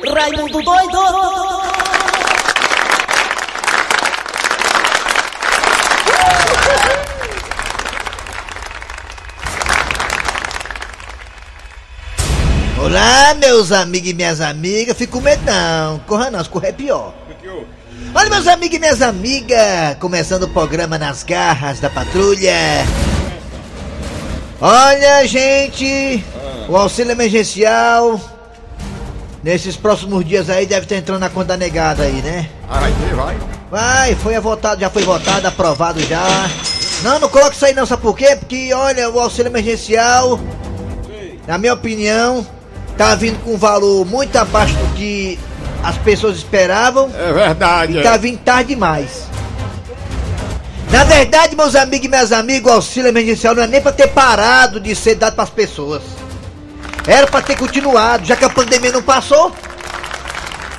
Raimundo doido! Olá, meus amigos e minhas amigas. Fico com medo não. Corra não, se correr é pior. Olha, meus amigos e minhas amigas. Começando o programa Nas Garras da Patrulha. Olha, gente. O auxílio emergencial. Nesses próximos dias aí deve estar entrando na conta negada aí, né? Ah, vai vai. Vai, foi votado, já foi votado, aprovado já. Não, não coloque isso aí não, sabe por quê? Porque, olha, o auxílio emergencial, na minha opinião, tá vindo com um valor muito abaixo do que as pessoas esperavam É verdade. e tá vindo tarde demais. Na verdade, meus amigos e minhas amigas, o auxílio emergencial não é nem pra ter parado de ser dado pras pessoas. Era pra ter continuado, já que a pandemia não passou.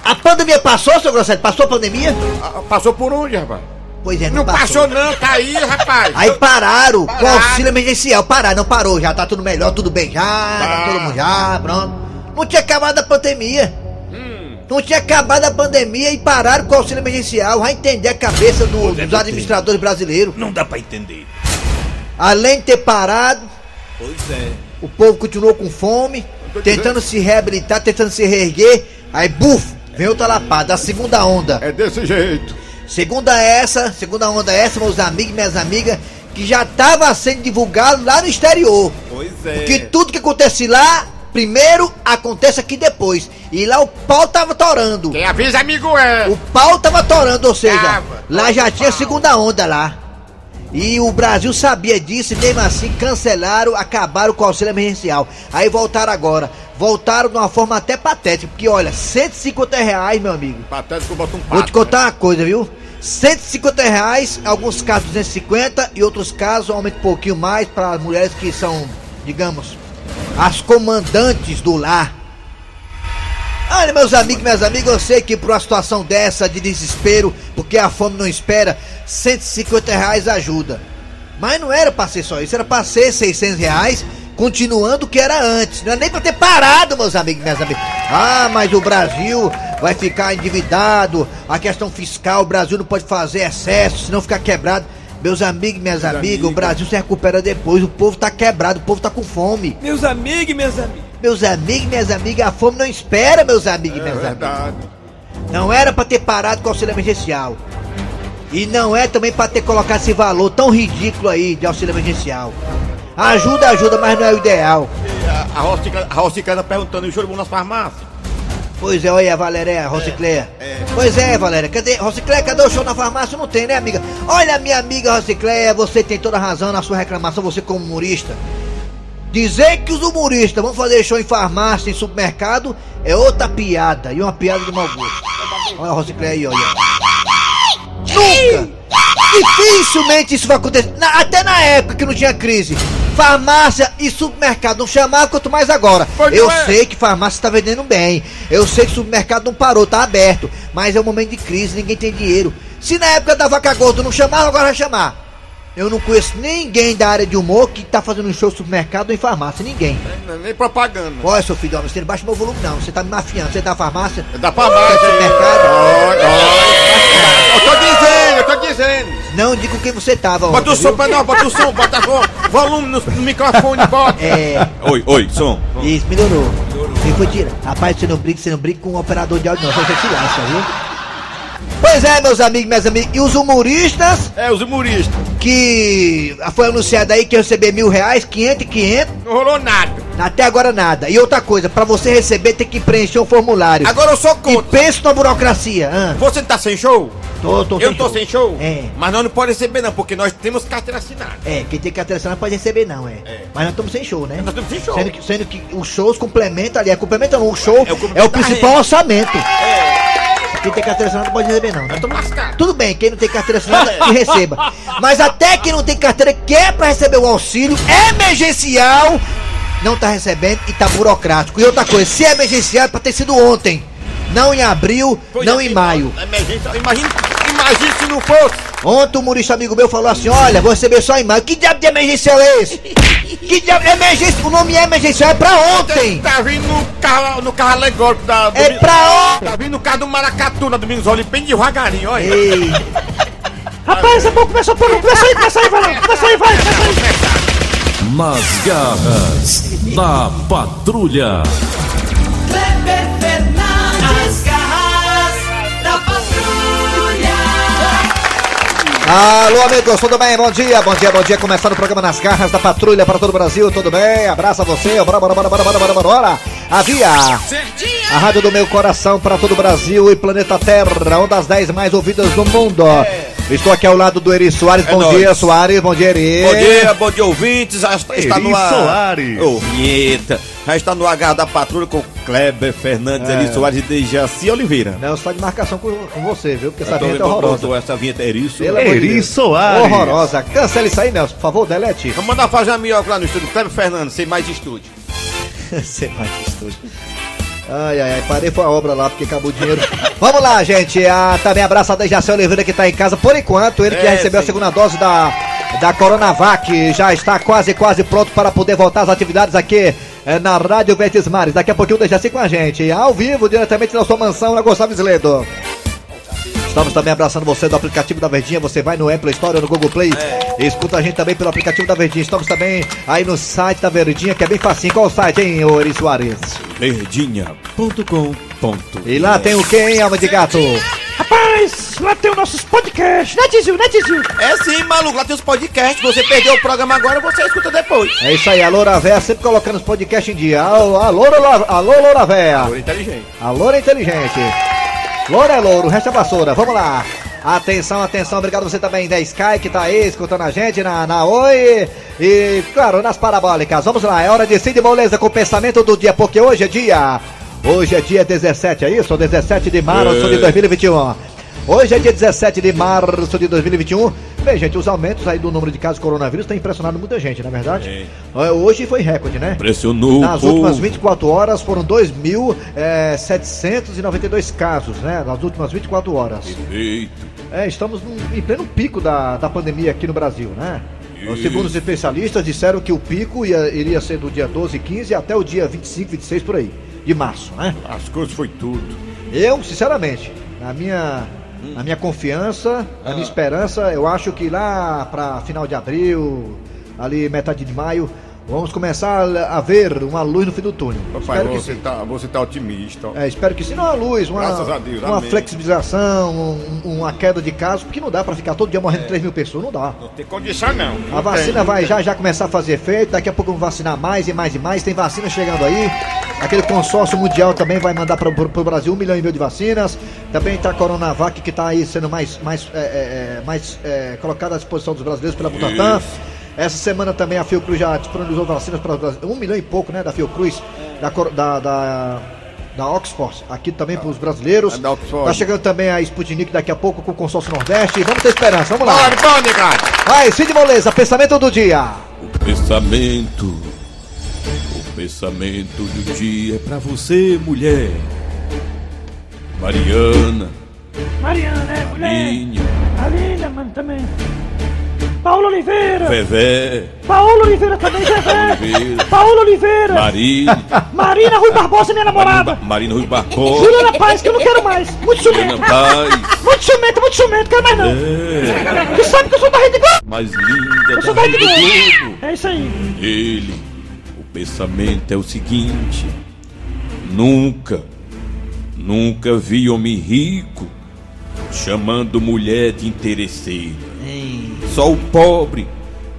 A pandemia passou, seu Grosselio? Passou a pandemia? Ah, Passou por onde, rapaz? Pois é, não, Não passou não, tá aí, rapaz. Aí pararam com o Pararam. auxílio emergencial. Pararam, não parou, já tá tudo melhor, tudo bem já, tá Tá. todo mundo já, pronto. Não tinha acabado a pandemia. Hum. Não tinha acabado a pandemia e pararam com o auxílio emergencial. Vai entender a cabeça do- é, dos administradores brasileiros. Não dá pra entender. Além de ter parado, Pois é. O povo continuou com fome, tô tentando se reabilitar, tentando se reerguer. Aí, buf, vem outra lapada, a segunda onda. É desse jeito. Segunda essa, segunda onda essa, meus amigos e minhas amigas, que já estava sendo divulgado lá no exterior. Pois é. Que tudo que acontece lá, primeiro acontece aqui depois. E lá o pau tava torando. Quem avisa, amigo, é. O pau tava torando, ou seja, Tava. lá já tinha segunda onda lá. E o Brasil sabia disso e mesmo assim cancelaram, acabaram com o auxílio emergencial. Aí voltaram agora. Voltaram de uma forma até patética, porque olha, 150 reais, meu amigo. Patético bota um pato. Vou te contar uma coisa, viu? 150 reais, alguns casos 250 e outros casos aumenta um pouquinho mais para as mulheres que são, digamos, as comandantes do lar. Olha, meus amigos minhas amigas, eu sei que por uma situação dessa de desespero, porque a fome não espera, 150 reais ajuda. Mas não era pra ser só isso, era pra ser 600 reais, continuando o que era antes. Não era nem pra ter parado, meus amigos e minhas amigas. Ah, mas o Brasil vai ficar endividado, a questão fiscal, o Brasil não pode fazer excesso, senão ficar quebrado. Meus amigos e minhas amigas, o Brasil se recupera depois, o povo tá quebrado, o povo tá com fome. Meus amigos e minhas amigas. Meus amigos e minhas amigas, a fome não espera, meus amigos e É minhas amigas. verdade. Não era pra ter parado com o auxílio emergencial. E não é também pra ter colocado esse valor tão ridículo aí de auxílio emergencial. Ajuda, ajuda, mas não é o ideal. A, a Rosticana- a Rosticana perguntando, e o choro nas farmácias? Pois é, olha, Valéria, Rocicléia. é. Pois é, Valéria, cadê, Rocicléia, cadê o show na farmácia? Não tem, né, amiga? Olha, minha amiga Rocicléia, você tem toda a razão na sua reclamação, você como humorista. Dizer que os humoristas vão fazer show em farmácia, em supermercado, é outra piada, e uma piada de mau gosto. Olha a Rocicléia aí, olha. Nunca! Dificilmente isso vai acontecer. Na- até na época que não tinha crise. Farmácia e supermercado não chamavam, quanto mais agora. Pois Eu é. sei que farmácia está vendendo bem. Eu sei que supermercado não parou, tá aberto. Mas é um momento de crise, ninguém tem dinheiro. Se na época da vaca gorda não chamava, agora vai chamar. Eu não conheço ninguém da área de humor que tá fazendo um show no supermercado ou em farmácia. Ninguém. Nem, nem propaganda. Olha, seu filho, você não baixa meu volume, não. Você tá me mafiando. Você é da farmácia? É da farmácia. É do supermercado? Olha, olha. Eu tô dizendo. Não diga com quem você tava, Bota o som pra nós, bota o som, bota vo- volume no, no microfone, bota. É. Oi, oi, som. Isso, melhorou. Quem foi tira? Rapaz, você não brinca, você não brinca com um operador de áudio, não. Você se lasca, viu? Pois é, meus amigos, minhas amigas. E os humoristas É, os humoristas. que foi anunciado aí que ia receber mil reais, 500 e 500. Não rolou nada. Até agora nada. E outra coisa, pra você receber tem que preencher um formulário. Agora eu sou E contra. pensa na burocracia. Ah, Você tá sem show? tô, tô eu tô sem show? É. Mas nós não podemos receber não, porque nós temos carteira assinada. É, quem tem carteira assinada não pode receber não, é. É. Mas nós estamos sem show, né? Nós estamos sem show. Sendo que, sendo que os shows complementam ali, é complemento não, o show É o é o, complemento da principal renda. orçamento. É. Quem tem carteira assinada não pode receber não, né? Tudo bem, quem não tem carteira assinada, que receba. Mas até quem não tem carteira, que é pra receber o auxílio emergencial, não tá recebendo e tá burocrático. E outra coisa, se é emergencial, é pra ter sido ontem. Não em abril, Pois não é, em maio. Imagina, imagina se não fosse. Ontem um humorista amigo meu falou assim: Olha, vou receber só em maio. Que diabo de emergencial é esse? Que diabo? Emergência, o nome é emergencial, é pra ontem! Tá vindo no carro, no carro alegórico da. do- É pra ontem! Tá vindo no carro do Maracatu na Domingos Olho, bem devagarinho, olha. Ei, Rapaz, é bom começar por um. Começa aí, começa aí, vai lá. Começa aí, vai, começa aí. Nas garras da patrulha. Alô, amigos, tudo bem? Bom dia, bom dia, bom dia. Começando o programa Nas Garras da Patrulha para todo o Brasil, tudo bem? Abraça você, bora, bora, bora, bora, bora, bora, bora. A Via, a rádio do meu coração para todo o Brasil e planeta Terra, uma das 10 mais ouvidas do mundo. É. Estou aqui ao lado do Eri Soares. É bom nóis. dia, Soares. Bom dia, Eri. Bom dia, bom dia, ouvintes. Já está, está no ar. Soares. Ô, vinheta. Já está no Agarra da Patrulha com Kleber Fernandes, É. Eri Soares e Dejaci Oliveira. Não, está de marcação com, com você, viu? Porque essa tô vinheta é vendo horrorosa. pronto, essa vinheta é amor de Eri. Soares. Horrorosa. Cancela isso aí, Nelson, por favor, delete. Vamos mandar fazer uma minhoca lá no estúdio. Kleber Fernandes, sem mais estúdio. Vai que estúdio. Ai, ai, ai, parei foi a obra lá porque acabou o dinheiro. Vamos lá, gente. Ah, também abraço a Dejaci Oliveira que tá em casa por enquanto. Ele que É, já recebeu a sim. segunda dose da, da Coronavac. Já está quase, quase pronto para poder voltar às atividades aqui eh, na Rádio Verdes Mares. Daqui a pouquinho o Dejaci com a gente. Ao vivo, diretamente da sua mansão na Gonçalves Ledo. Estamos também abraçando você do aplicativo da Verdinha. Você vai no Apple Store ou no Google Play e escuta a gente também pelo aplicativo da Verdinha. Estamos também aí no site da Verdinha, que é bem facinho. Qual o site, hein, ô Eri Soares? Verdinha.com.br E lá tem o quem, alma de gato? Rapaz, lá tem os nossos podcasts, né, Tizil, né, Tizil? É sim, maluco. Lá tem os podcasts. Você perdeu o programa agora, você escuta depois. É isso aí, a Loura Véia sempre colocando os podcasts em dia. Alô, alô, Loura- alô Loura Véia. Foi inteligente. A Loura é inteligente. Loura é louro, o resto é vassoura. Vamos lá. Atenção, atenção, obrigado você também da Sky que tá aí escutando a gente na, na Oi e, claro, nas parabólicas. Vamos lá, é hora de Cid Moleza com o pensamento do dia, porque hoje é dia. Hoje é dia 17, é isso? 17 de março de 2021. Hoje é dia 17 de março de 2021. Bem, gente, os aumentos aí do número de casos de coronavírus têm impressionado muita gente, não é verdade? É, Hoje foi recorde, né? Pressionou Nas últimas 24 horas foram 2.792 casos, né? Nas últimas 24 horas. Eita. É, estamos em pleno pico da, da pandemia aqui no Brasil, né? Isso. Segundo os especialistas, disseram que o pico ia- iria ser do dia 12 e 15 até o dia 25, 26 por aí, de março, né? As coisas foi tudo. Eu, sinceramente, na minha, na minha confiança, Ah. minha esperança, eu acho que lá para final de abril, ali metade de maio, vamos começar a ver uma luz no fim do túnel. Papai, Espero você tá, você tá otimista. É, espero que sim. Não, a luz, uma, Deus, uma amém. flexibilização, um- uma queda de casos, porque não dá pra ficar todo dia morrendo 3 mil pessoas, não dá. Não tem condição, não. A vacina vai já já começar a fazer efeito, daqui a pouco vão vacinar mais e mais e mais, tem vacina chegando aí. Aquele consórcio mundial também vai mandar para o Brasil um milhão e meio de vacinas. Também tá a Coronavac que tá aí sendo mais, mais, é, é, é, mais é, colocada à disposição dos brasileiros pela Butantan. Essa semana também a Fiocruz já disponibilizou vacinas para um milhão e pouco, né, da Fiocruz, da, da, da, da Oxford, aqui também para os brasileiros. É da Oxford. Tá chegando também a Sputnik daqui a pouco com o consórcio Nordeste. Vamos ter esperança, vamos lá. Bora, bora, negado. Vai, Cid Moleza, pensamento do dia. Pensamento. O pensamento do dia é pra você, mulher. Mariana, Mariana, é mulher. Linha, A Linda, mano, também. Paulo Oliveira. Vevé, Paulo Oliveira também, Oliveira, Paulo Oliveira. Marina, Marina Rui Barbosa, minha namorada. Marina Rui Barbosa, Juliana Paz, que eu não quero mais. Muito Juliana ciumento. Paz. Muito ciumento, muito ciumento, quero mais não. É, Tu sabe que eu sou da Rede Globo. mais linda Eu sou da Rede Globo. Globo. É isso aí. Ele, o pensamento é o seguinte: nunca, nunca vi homem rico chamando mulher de interesseira. Só o pobre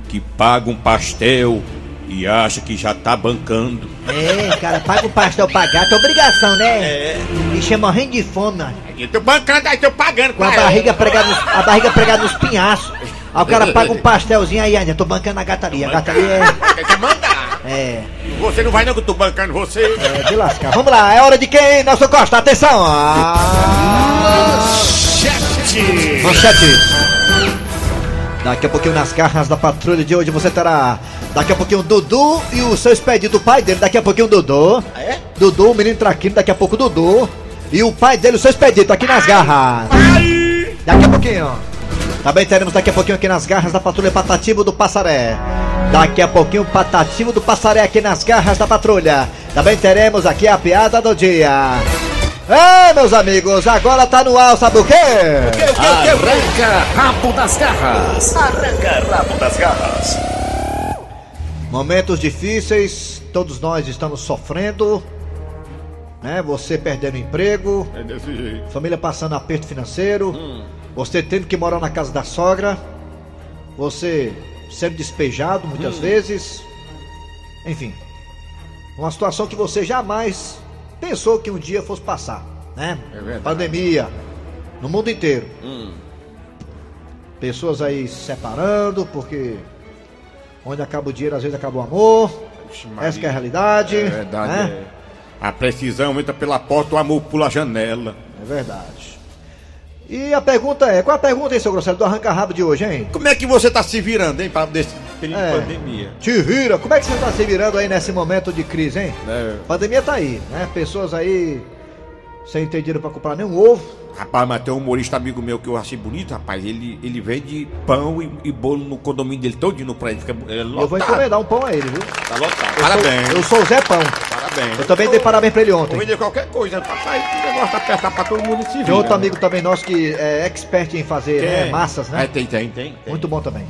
que paga um pastel e acha que já tá bancando. É, cara, paga o pastel pra gato, é obrigação, né? É. Bicho é morrendo de fome, mano. Eu tô bancando, aí tô pagando. Com a cara. barriga pregada nos, a barriga pregada nos pinhaços. Aí o cara paga um pastelzinho aí, ainda. Tô bancando a gataria. A gataria é. Quer que mandar? É. Você não vai não que eu tô bancando você. É de lascar. Vamos lá, é hora de quem? Nelson Costa, atenção! Ah, manchete! Daqui a pouquinho nas garras da patrulha de hoje você terá. Daqui a pouquinho o Dudu e o seu expedito, o pai dele. Daqui a pouquinho o Dudu. É? Dudu, o menino traquino. Daqui a pouco o Dudu. E o pai dele, o seu expedito, aqui nas garras. Daqui a pouquinho. Também teremos daqui a pouquinho aqui nas garras da patrulha Patativo do Passaré. Daqui a pouquinho Patativo do Passaré aqui nas garras da patrulha. Também teremos aqui a piada do dia. É, meus amigos, agora tá no ar, sabe o quê? Arranca rabo das garras. Momentos difíceis, todos nós estamos sofrendo, né? Você perdendo emprego, É desse jeito. família passando aperto financeiro, você tendo que morar na casa da sogra, você sendo despejado muitas vezes, enfim, uma situação que você jamais pensou que um dia fosse passar, né? É. Pandemia no mundo inteiro. Pessoas aí se separando porque onde acaba o dinheiro às vezes acaba o amor. Essa que é a realidade. É verdade. né? é. A precisão entra pela porta, o amor pula a janela. É verdade. E a pergunta é, qual a pergunta aí, seu Grosselho, do arranca-rabo de hoje, hein? Como é que você tá se virando, hein, para desse período É. de pandemia? Te vira, como é que você tá se virando aí nesse momento de crise, hein? É. Pandemia tá aí, né? Pessoas aí sem ter dinheiro pra comprar nenhum ovo. Rapaz, mas tem um humorista amigo meu que eu achei bonito, rapaz. Ele, ele vende pão e, e bolo no condomínio dele todinho no prédio. Fica é, lotado. Eu vou encomendar um pão a ele, viu? Tá lotado. Eu Parabéns. Sou, eu sou o Zé Pão. Parabéns. Eu também dei parabéns pra ele Vou ontem. vender qualquer coisa, papai. O negócio tá apertar pra todo mundo se vira. Tem outro amigo também nosso que é expert em fazer né, massas, né? É, tem, tem, tem, tem. Muito bom também.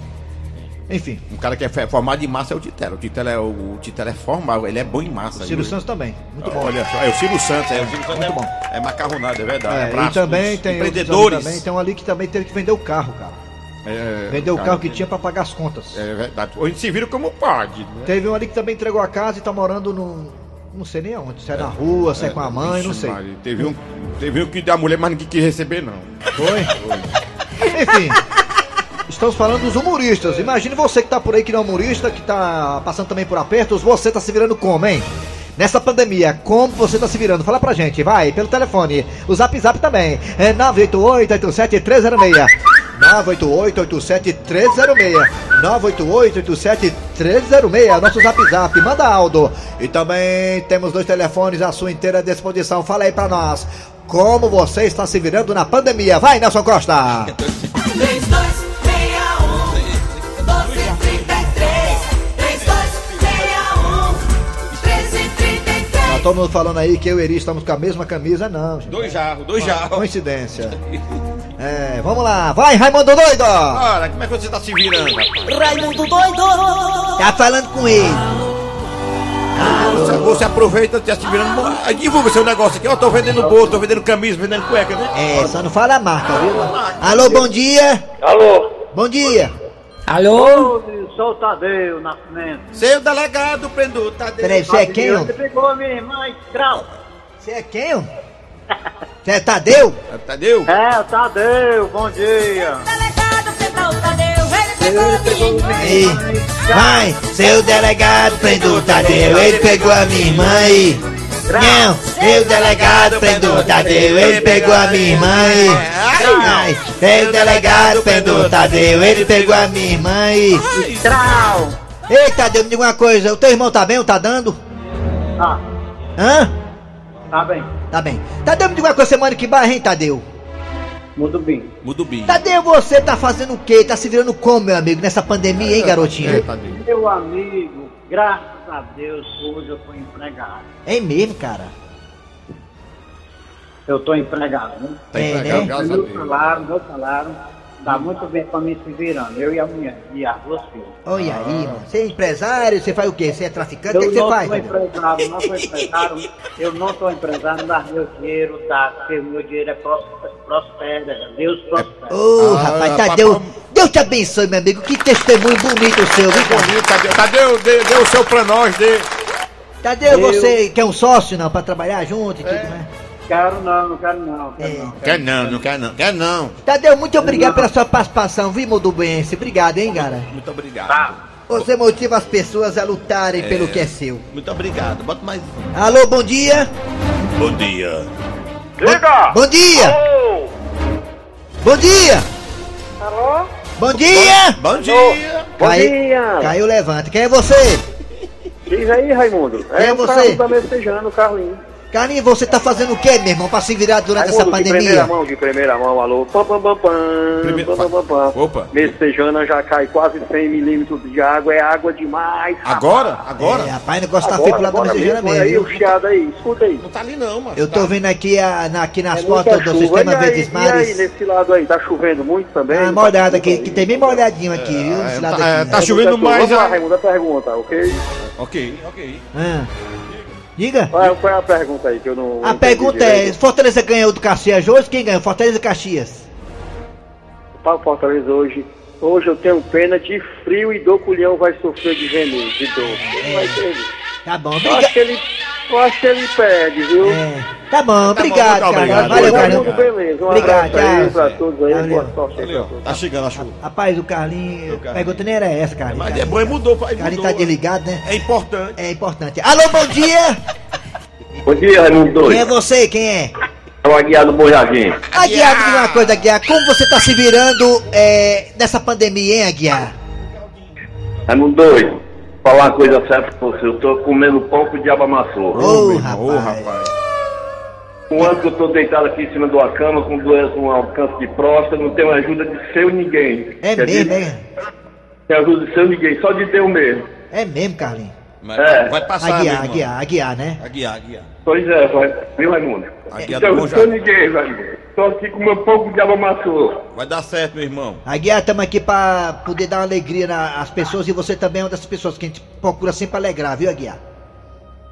Enfim, Um cara que é formado em massa é o Titela. O Titela é, o, o Titela é formado, ele é bom em massa. Ciro viu? Santos também. Muito bom. Olha só, é o Ciro Santos, é o Ciro Santos Muito é, bom. é macarronado, é verdade. É, Abraço e também tem empreendedores. também, tem um ali que também teve que vender o carro, cara. É, Vendeu o carro que tinha pra pagar as contas. É verdade. Gente se vira como pode. Né? Teve um ali que também entregou a casa e tá morando num. Não sei nem aonde. Se é na rua, se é com a mãe, não sei. Maria, Teve um, teve um que deu a mulher, mas ninguém quis receber, não. Foi? Enfim. Estamos falando dos humoristas. Imagine você que tá por aí que não é humorista, que tá passando também por apertos, você tá se virando como, hein? Nessa pandemia, como você tá se virando? Fala pra gente, vai, pelo telefone. O zap zap também. É 988-87306. 988-87306. 988-87306. Nosso zap zap. Manda Aldo. E também temos dois telefones à sua inteira disposição. Fala aí pra nós. Como você está se virando na pandemia? Vai, Nelson Costa! 3261 todo mundo falando aí que eu e Eri estamos com a mesma camisa, não, gente. Dois jarros, dois jarros. Coincidência. É, vamos lá. Vai, Raimundo Doido! Ora, como é que você tá se virando, rapaz? Raimundo doido Tá falando com ele. Você, você aproveita, tá se virando. Divulga seu negócio aqui. Ó, tô vendendo bolo, tô vendendo camisa, vendendo cueca, né? É, só não fala a marca, viu? Alô, bom dia. Alô? Bom dia. Alô? Sou o Tadeu Nascimento. Seu delegado, prendeu, tá Peraí, você é quem? Ele pegou a minha irmã e grau. Você é quem? Você é Tadeu? Tadeu? É, o Tadeu, bom dia. Delegado Pedro Tadeu Ele pegou a minha irmã Ei, vai, seu delegado prendeu o Tadeu, ele pegou a minha irmã aí. Não, seu delegado prendeu o Tadeu, ele pegou a minha irmã aí. Ai, seu delegado prendeu o Tadeu, ele pegou a minha irmã aí. Grau. Ei, Tadeu, me diga uma coisa, o teu irmão tá bem ou tá dando? Ah, Hã? tá bem. Tá bem. Tadeu, me diga uma coisa, você mora em que bairro, hein, Tadeu? Muito bem. O bicho. Tadeu, você tá fazendo o quê? Tá se virando como, meu amigo, nessa pandemia, hein, garotinho? Tadeu. Meu amigo, graças a Deus, hoje eu tô empregado. É mesmo, cara? Eu tô empregado, né? Tá É, empregado, né? graças a Meu Deus. salário, meu salário, dá muito bem pra mim se virando. Eu e a mulher, e as duas filhas. Olha aí, mano. Você é empresário? Você faz o quê? Você é traficante? O que, Eu que você não faz? sou empresário, não sou empresário, eu não sou empresário, não dá meu dinheiro, tá? Porque o meu dinheiro é pros- prospera, Deus prospera. Ô, Ah, rapaz, papai- Tadeu, Deus te abençoe, meu amigo. Que testemunho bonito o seu, viu? Bonito, Tadeu. Tadeu, dê, dê o seu pra nós, dê. Tadeu, Eu- você quer um sócio, não, pra trabalhar junto e tudo, né? Quero não, não quero não, quero É. não. Quer não, não quer não, quer não. Tadeu, muito obrigado pela sua participação, viu, Modubense? Obrigado, hein, cara? Muito obrigado. Tá. Você motiva as pessoas a lutarem pelo que é seu. Muito obrigado. Bota mais. Alô, bom dia? Bom dia. Liga! Bom dia! Alô! Bom dia! Alô? Bom dia! Bom dia. Bom Cai- dia! Caiu, levanta. Quem é você? Diz aí, Raimundo. Quem é o você? Carlos da Messejana, o Carlinho. Carlinhos, você tá fazendo o que, meu irmão, pra se virar durante essa Raimundo, de primeira pandemia? mão, de primeira mão, alô. Pam, pam, pam, pam, Primeiro- pam, pam, pam, pam. Opa. Messejana já cai quase 100 milímetros de água, é água demais. Agora? Agora? É, rapaz, o negócio tá feio pro lado da mensagena mesmo, olha aí o chiado aí, escuta aí. Não tá ali não, mano. Eu tô vendo aqui, a, na- aqui nas É fotos do chuva. Sistema aí, Verdes E aí, Mares. nesse lado aí, tá chovendo muito também? Ah, uma olhada aqui, que tem bem molhadinho aqui, viu? é, lado tá- é, aqui. tá chovendo mais, Vamos lá, é. Raimundo, a pergunta, ok? Ok, ok. Ah. Diga. Qual é, qual é a pergunta aí que eu não. A pergunta é? Fortaleza ganhou do Caxias hoje? Quem ganhou? Fortaleza e Caxias? Para Fortaleza hoje. Hoje eu tenho pena de frio e do culhão vai sofrer de veneno, de dor. Ele vai ter. Tá bom, Eu acho obrigado. que ele. Eu acho que ele pede, viu? É, tá bom, obrigado, muito cara. obrigado. Valeu, Carlinhos. Tudo beleza. Um Obrigado, tchau. pra todos aí. Valeu. Tá chegando a chuva. Rapaz, o Carlinhos. A pergunta nem era essa, Carlinhos. Mas é bom, ele mudou, pai. O Carlinhos tá desligado, né? É importante. É importante. Alô, bom dia! Bom dia, Raimundo Quem é você? Quem é? É o Aguiar do Bom Jardim. Aguiar, me diga uma coisa, Aguiar. Como você tá se virando é, nessa pandemia, hein, Aguiar? Raimundo Doido, falar uma coisa séria pra você. Eu tô comendo pão que o diabo amassou. Ô, meu irmão, ô, rapaz. Um ano que eu tô deitado aqui em cima de uma cama com doença, um alcance de próstata, não tenho ajuda de seu ninguém. É Quer mesmo, dizer, é? Tem ajuda de seu ninguém, só de Deus mesmo. É mesmo, Carlinhos. Mas É. vai passar, meu Aguiar, irmão. Aguiar, Aguiar, né? Aguiar, aguiar. Pois é, vai. Viu, Raimundo? Aguiar do Então, Bom seu Jardim. ninguém, Raimundo. Tô aqui com o meu pão que o diabo amassou. Vai dar certo, meu irmão. Aguiar, estamos aqui pra poder dar uma alegria nas pessoas e você também é uma dessas pessoas que a gente procura sempre alegrar, viu, Aguiar?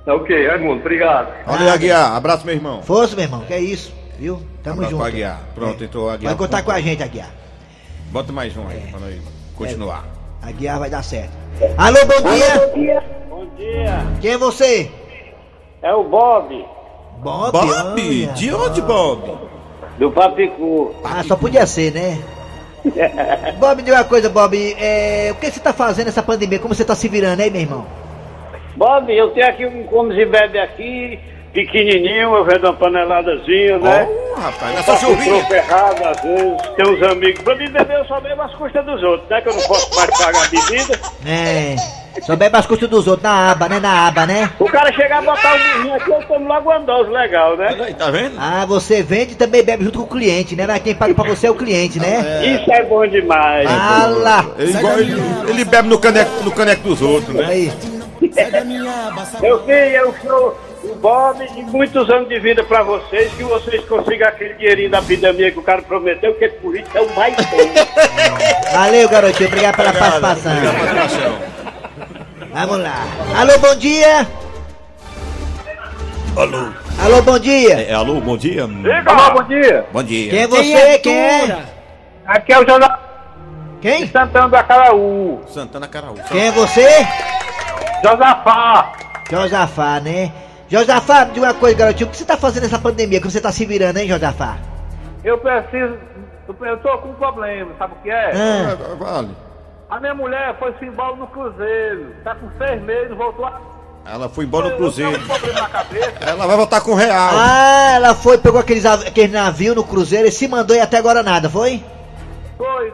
Tá ok, Raimundo, obrigado. Valeu, Aguiar. Abraço, meu irmão. Força, meu irmão, que é isso, viu? Tamo Abraço junto. Aguiar. Pronto, entrou Aguiar. Vai contar com a gente, Aguiar. Bota mais um aí, pra nós continuar. Aguiar vai dar certo. Alô, bom dia! Bom dia, Quem é você? é o Bob, Bob. Bob, olha. de onde, Bob? do Papicu. Ah, só podia ser, né? Bob, me diga uma coisa, Bob. É, o que você tá fazendo nessa pandemia? Como você tá se virando aí, meu irmão? Bob, eu tenho aqui um comes e bebe aqui, pequenininho, eu vendo uma paneladazinha, né? Ó, rapaz, nessa Faço um chuvinha. troco errado, às vezes, tem uns amigos. Pra mim beber, eu só bebo as custas dos outros, né? Que eu não posso mais pagar a bebida. É. Só bebe as custas dos outros, na aba, né? Na aba, né? O cara chegar a botar o burrinho aqui, eu tomo logo uma dose legal, né? Aí, tá vendo? Ah, você vende e também bebe junto com o cliente, né? Mas quem paga pra você é o cliente, né? Isso é bom demais. Ah lá! Ele, ele, ele bebe no caneco, no caneco dos outros, né? Aí. Meu filho, eu sou o Bob e muitos anos de vida pra vocês, que vocês consigam aquele dinheirinho da epidemia que o cara prometeu, que político é o mais bom. Valeu, garotinho. Obrigado pela participação. Obrigado. Vamos lá. Alô, bom dia! Alô. Alô, bom dia! É, alô, bom dia. Alô, bom dia. Bom dia. Quem é você? Quem é? Aqui é o José Quem? Santana do Acaraú. Santana Caraú. Quem é você? Josafá. Josafá, né? Josafá, me diga uma coisa, garotinho. O que você tá fazendo nessa pandemia? Como você tá se virando, hein, Josafá? Eu preciso. Eu tô com um problema, sabe o que é? Ah, É, Vale. A minha mulher foi simbolo no Cruzeiro. Tá com seis meses, voltou a. Ela foi embora no Cruzeiro. Ela vai voltar com real. Ah, ela foi, pegou aqueles, av- aquele navio no cruzeiro e se mandou e até agora nada, foi? Foi.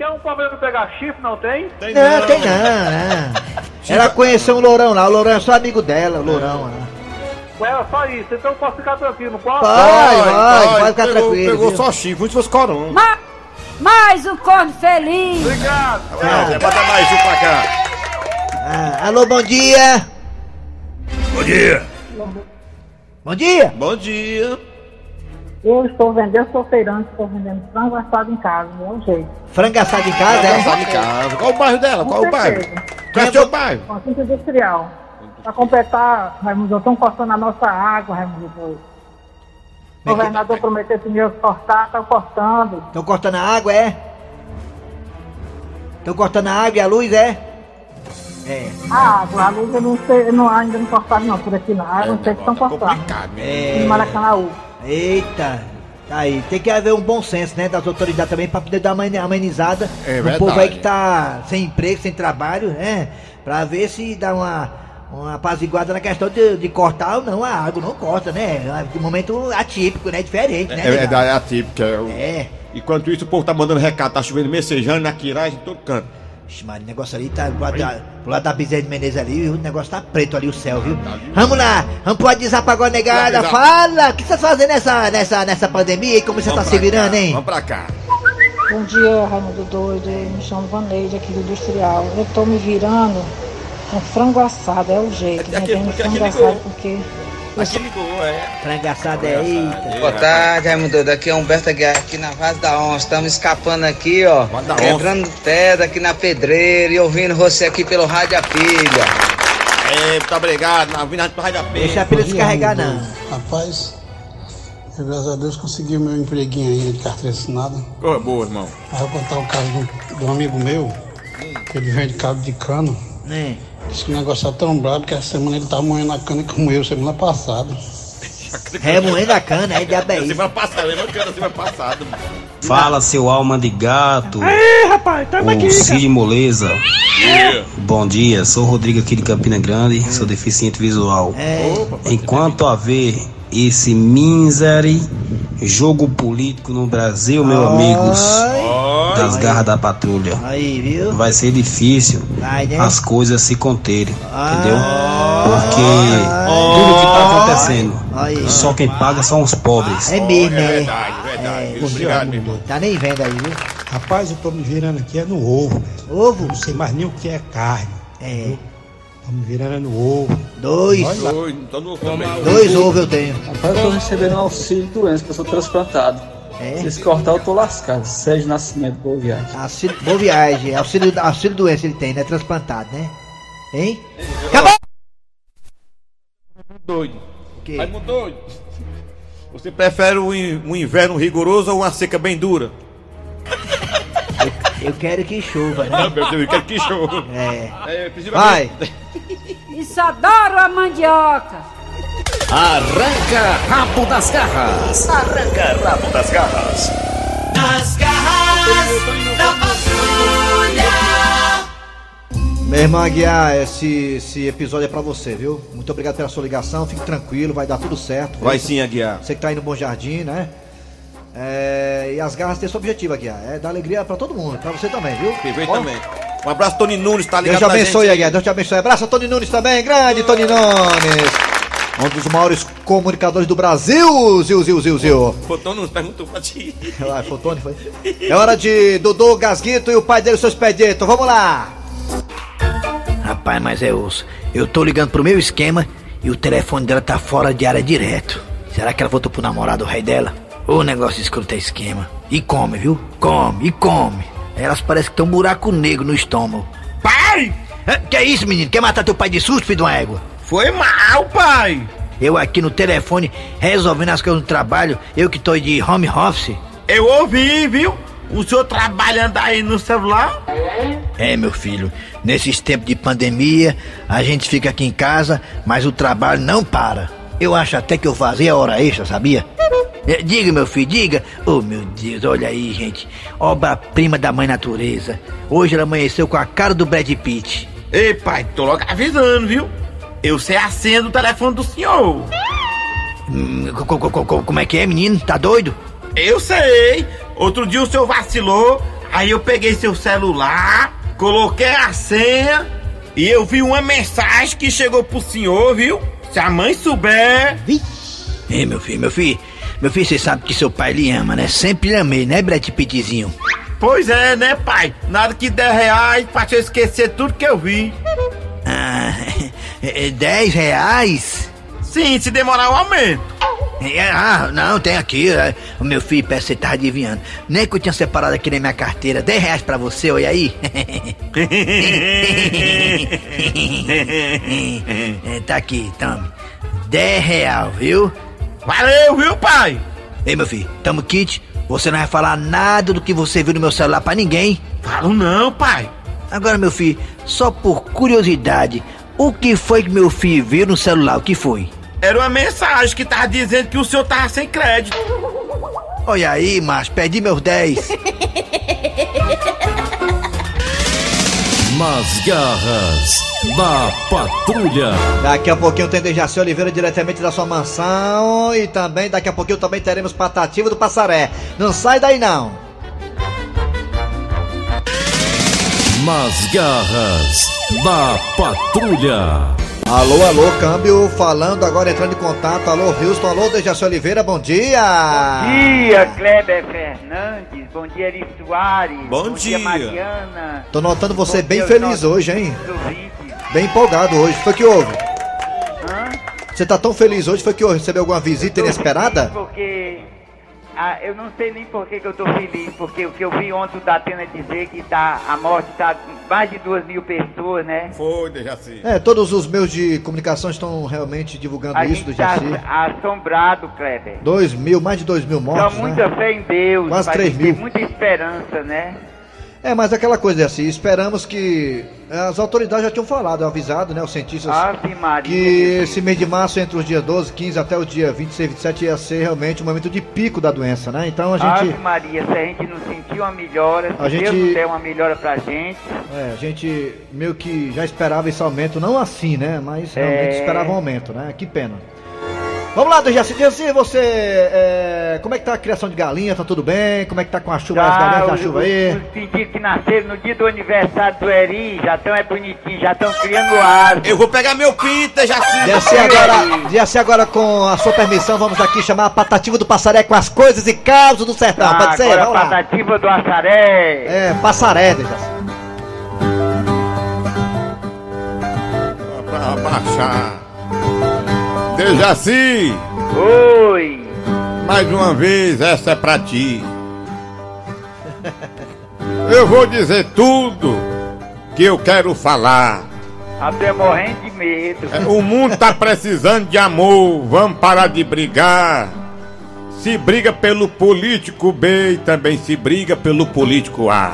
Tem um problema de pegar chifre, não tem? Tem Não, tem não, não. Ela conheceu um lourão lá, o lourão é só amigo dela, o lourão lá. Com ela só isso, então eu posso ficar tranquilo, não posso? Pode, pode, pode ficar pegou, tranquilo. Pegou viu? só chifre, se fosse corona. Ma mais um corno feliz. Obrigado. É, bota mais um pra cá. Ah, alô, bom dia! Bom dia. Bom dia! Bom dia. Eu estou vendendo, eu sou feirante, estou vendendo frango assado em casa, é o jeito. Frango assado em casa, é? Tá em casa. Qual o bairro dela? Qual o bairro? Qual é o seu bairro? Com centro industrial. Para completar, Raimundo, estão cortando a nossa água, Raimundo. O governador prometeu que ia cortar, estão cortando. Estão cortando a água, é? Estão cortando a água e a luz, é? É. A água, a luz eu não sei, eu não, ainda não cortaram não, por aqui não. A água eu sei que estão cortando. É, complicado, né? Em É. Maracanãú. Eita! Tá aí, tem que haver um bom senso, né, das autoridades também pra poder dar uma amenizada É no verdade. povo aí que tá sem emprego, sem trabalho, né? Pra ver se dá uma, uma apaziguada na questão de, de cortar ou não a água. Não corta, né? É um momento atípico, né? Diferente, né? É verdade, é atípico. É. o- É. Enquanto isso, o povo tá mandando recado, tá chovendo messejando na quiragem, em todo canto. Ixi, Maria, o negócio ali tá pro lado, da, pro lado da Bezerra de Menezes ali, o negócio tá preto ali, o céu, viu? Vamos lá, vamos pro WhatsApp agora, negada. Fala, o que você tá fazendo nessa, nessa, nessa pandemia e como você tá se virando, cá, hein? Vamos pra cá. Bom dia, Raimundo Doido. Eu me chamo Vaneide aqui do Industrial. Eu tô me virando com frango assado, é o jeito. Aqui- Vendendo aqui frango assado porque. Aqui ligou, é. Frangaçada é eita. Boa tarde, Raimundo Doido. Aqui é Humberto Aguiar, aqui na Vaz da Onça. Estamos escapando aqui, ó. Quebrando pedra aqui na pedreira e ouvindo você aqui pelo Rádio A Pilha. É, muito obrigado. Na vinda do da Penha. Deixa a pilha descarregar, não. Rapaz, eu, graças a Deus consegui o meu empreguinho aí de carteira assinada. Coisa boa, irmão. Aí eu vou contar o caso de um- de um amigo meu, que ele vende cabo de cano. Né? Disse que o negócio tá tão brabo que essa semana ele tá moendo a cana como eu, semana passada. Remoendo a cana, é diabo é. Semana passada, lembra que era semana passada, mano. Fala, seu alma de gato. Ei, rapaz, tamo aqui. Cid Moleza. Bom dia, sou o Rodrigo aqui de Campina Grande, sou deficiente visual. É. Enquanto haver esse misery jogo político no Brasil, meus amigos, das garras da patrulha, Aí, viu? vai ser difícil Vai, né? as coisas se conterem, entendeu? Porque tudo que tá acontecendo, Aí. só quem paga são os pobres. É mesmo, É é. verdade, verdade. Bom dia, Obrigado, meu irmão. Tá nem vendo aí, viu? Rapaz, eu tô me virando aqui é no ovo. Ovo? Não sei mais nem o que é carne. É. Tô me virando é no ovo. Dois. No também. Dois ovos eu tenho. Rapaz, eu tô recebendo auxílio doença, que eu sou transplantado. É. Se cortar, eu tô lascado. Sérgio Nascimento, boa viagem. Auxílio, boa viagem. Auxílio, auxílio doença ele tem, né? Transplantado, né? Hein? Acabou! Doido. O quê? Raimundo doido. Você prefere um, in- inverno rigoroso ou uma seca bem dura? Eu quero que chova, Não, né? meu Deus, eu quero que chova. É. É, Vai! Isso adoro a mandioca. Arranca rabo das garras. Arranca rabo das garras. Nas garras da patrulha. Meu irmão Aguiar, esse, esse episódio é pra você, viu? Muito obrigado pela sua ligação, fique tranquilo, vai dar tudo certo. viu? Vai sim, Aguiar. Você que tá aí no Bom Jardim, né? É, e as garras têm esse objetivo, Aguiar, é dar alegria pra todo mundo, pra você também, viu? Perfeitamente. Um abraço, Tony Nunes, tá ligado Deus te abençoe? Aguiar, Deus te abençoe. Abraço a Tony Nunes também, grande Tony Nunes. Um dos maiores comunicadores do Brasil, Zil, Zil, Zil, Zil. Fotão Nunes perguntou pra ti. Ah, Fotone foi. É hora de Dodô Gasguito e o pai dele, o seu Expedito. Vamos lá! Rapaz, mas é osso. Eu tô ligando pro meu esquema e o telefone dela tá fora de área direto. Será que ela voltou pro namorado, o rei dela? O negócio escuta esquema. E come, viu? Come, e come. Elas parecem que tem um buraco negro no estômago. Pai! Que é isso, menino? Quer matar teu pai de susto, filho de uma égua? Foi mal, pai! Eu aqui no telefone resolvendo as coisas do trabalho, eu que tô de home office. Eu ouvi, viu? O senhor trabalhando aí no celular? É, meu filho, nesses tempos de pandemia, a gente fica aqui em casa, mas o trabalho não para. Eu acho até que eu fazia hora extra, sabia? É, Diga, meu filho, diga. Oh, meu Deus, olha aí, gente. Obra-prima da mãe natureza. Hoje ela amanheceu com a cara do Brad Pitt. Ei, pai, tô logo avisando, viu? Eu sei a senha do telefone do senhor. Hum, co- co- co- co- como é que é, menino? Tá doido? Eu sei. Outro dia o senhor vacilou, aí eu peguei seu celular, coloquei a senha e eu vi uma mensagem que chegou pro senhor, viu? Se a mãe souber. Ei, meu filho, meu filho. Meu filho, você sabe que seu pai lhe ama, né? Sempre lhe amei, né, Brad Pittzinho? Pois é, né, pai? Nada que 10 reais pra eu esquecer tudo que eu vi. É, é 10 reais? Sim, se demorar o aumento. É, ah, não, tem aqui. é, O meu filho, parece que você tá adivinhando. Nem que eu tinha separado aqui na minha carteira. 10 reais pra você, olha aí. É, tá aqui, tome. 10 real, viu? Valeu, viu, pai? Ei, meu filho, tamo kit. Você não vai falar nada do que você viu no meu celular pra ninguém. Falo não, pai. Agora, meu filho, só por curiosidade, o que foi que meu filho viu no celular? O que foi? Era uma mensagem que tava dizendo que o senhor tava sem crédito. Olha aí, macho, perdi meus 10. Nas garras da patrulha. Daqui a pouquinho tem Dejaci Oliveira diretamente da sua mansão e também daqui a pouquinho também teremos Patativa do Passaré. Não sai daí não. nas garras da patrulha. Alô, alô, câmbio, falando agora, entrando em contato. Alô, Houston, alô, Dejaci Oliveira, bom dia! Bom dia, Kleber Fernandes. Bom dia, Eri Soares. Bom dia, dia. Mariana. Tô notando você Bom bem dia, feliz hoje, hein? Bem empolgado hoje. Foi que houve? Hã? Você tá tão feliz hoje? Foi que houve? Recebeu alguma visita inesperada? Porque ah, eu não sei nem por que, que eu tô feliz, porque o que eu vi ontem o Datena dizer que tá, a morte tá com mais de duas mil pessoas, né? Foi, Dejaci. É, todos os meios de comunicação estão realmente divulgando A isso do gente tá Jaci. assombrado, Kleber. Dois mil, mais de dois mil mortos, muita né? fé em Deus, Quase três tem mil. muita esperança, né? É, mas aquela coisa é assim, esperamos que as autoridades já tinham falado, avisado, né, os cientistas, Ave Maria. que esse mês de março, entre os dias 12, 15 até o dia 26, 27, ia ser realmente um momento de pico da doença, né? Então a Ave gente, Maria, se a gente não sentir uma melhora, se A Deus gente- der uma melhora pra gente, é, a gente meio que já esperava esse aumento, não assim, né? Mas realmente É. esperava um aumento, né? Que pena. Vamos lá, do Jaci, Jaci, você, é, como é que tá a criação de galinha? Tá tudo bem? Como é que tá com a chuva, as galinhas da chuva aí? os pedidos que nasceram no dia do aniversário do Eri já estão é bonitinho, já estão criando asa. Eu vou pegar meu pinta, Jaci. Jaci agora, Jaci agora com a sua permissão, vamos aqui chamar a patativa do passaré com as coisas e causos do sertão, Ah, pode ser? agora Vamos a lá. patativa do Assaré. É, passaré, Jaci. Pra baixar. Dejaci. Oi. Mais uma vez, essa é pra ti. Eu vou dizer tudo que eu quero falar. Até morrendo de medo. É, O mundo tá precisando de amor, vamos parar de brigar. Se briga pelo político B e também se briga pelo político A.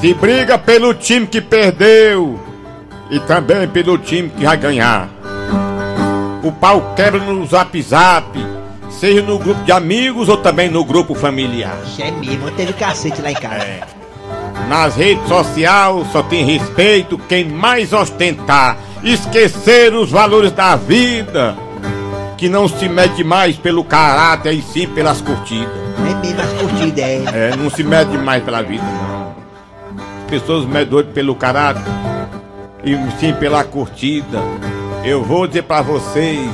Se briga pelo time que perdeu e também pelo time que vai ganhar. O pau quebra no zap zap, seja no grupo de amigos ou também no grupo familiar. É mesmo, teve cacete lá em casa. Nas redes sociais só tem respeito quem mais ostentar, esquecer os valores da vida, que não se mede mais pelo caráter e sim pelas curtidas. É mesmo as curtidas, é. É, não se mede mais pela vida, não. As pessoas medem pelo caráter e sim pela curtida. Eu vou dizer pra vocês,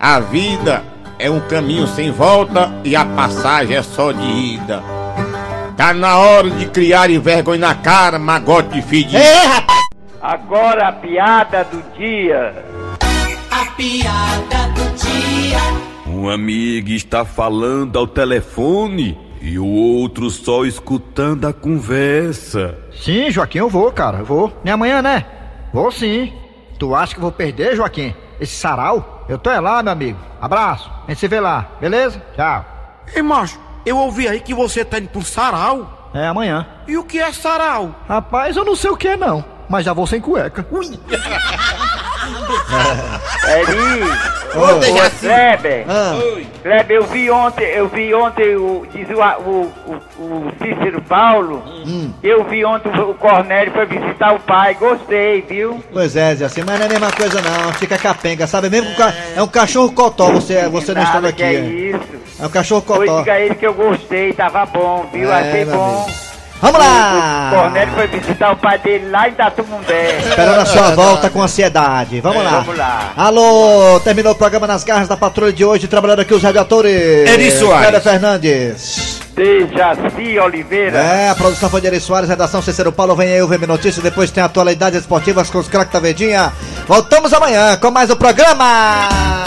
a vida é um caminho sem volta e a passagem é só de ida. Tá na hora de criar vergonha na cara, magote de fedir. Agora a piada do dia. A piada do dia. Um amigo está falando ao telefone e o outro só escutando a conversa. Sim, Joaquim, eu vou, cara. Eu vou. Nem amanhã, né? Vou sim. Tu acha que eu vou perder, Joaquim? Esse sarau? Eu tô é lá, meu amigo. Abraço. A gente se vê lá, beleza? Tchau. Ei, macho, eu ouvi aí que você tá indo pro sarau. É amanhã. E o que é sarau? Rapaz, eu não sei o que é não. Mas já vou sem cueca. Ui. Eri, Ô, ô, Dejaci. Kleber, Ah. Kleber, eu vi ontem, eu vi ontem o, diz o, o, o, o Cícero Paulo, Hum. eu vi ontem o Cornélio foi visitar o pai, gostei, viu? Pois é, Zé, assim, mas não é a mesma coisa não, fica capenga, sabe? Mesmo ca- é um cachorro cotó, você, você não estava Nada aqui. é é. isso. É um cachorro Foi cotó. diga a ele que eu gostei, tava bom, viu? É, Achei bom. amigo. Vamos lá! O Cornélio foi visitar o pai dele lá em Tatumundé. Esperando a sua volta com ansiedade. Vamos lá. Vamos lá. Alô, terminou o programa nas garras da patrulha de hoje, trabalhando aqui os radiadores. Eri Soares. Cléber Fernandes. Dejaci Oliveira. É, a produção foi de Eri Soares, redação Cícero Paulo, vem aí o VM Notícias, depois tem atualidades esportivas com os craques da Verdinha. Voltamos amanhã com mais um programa.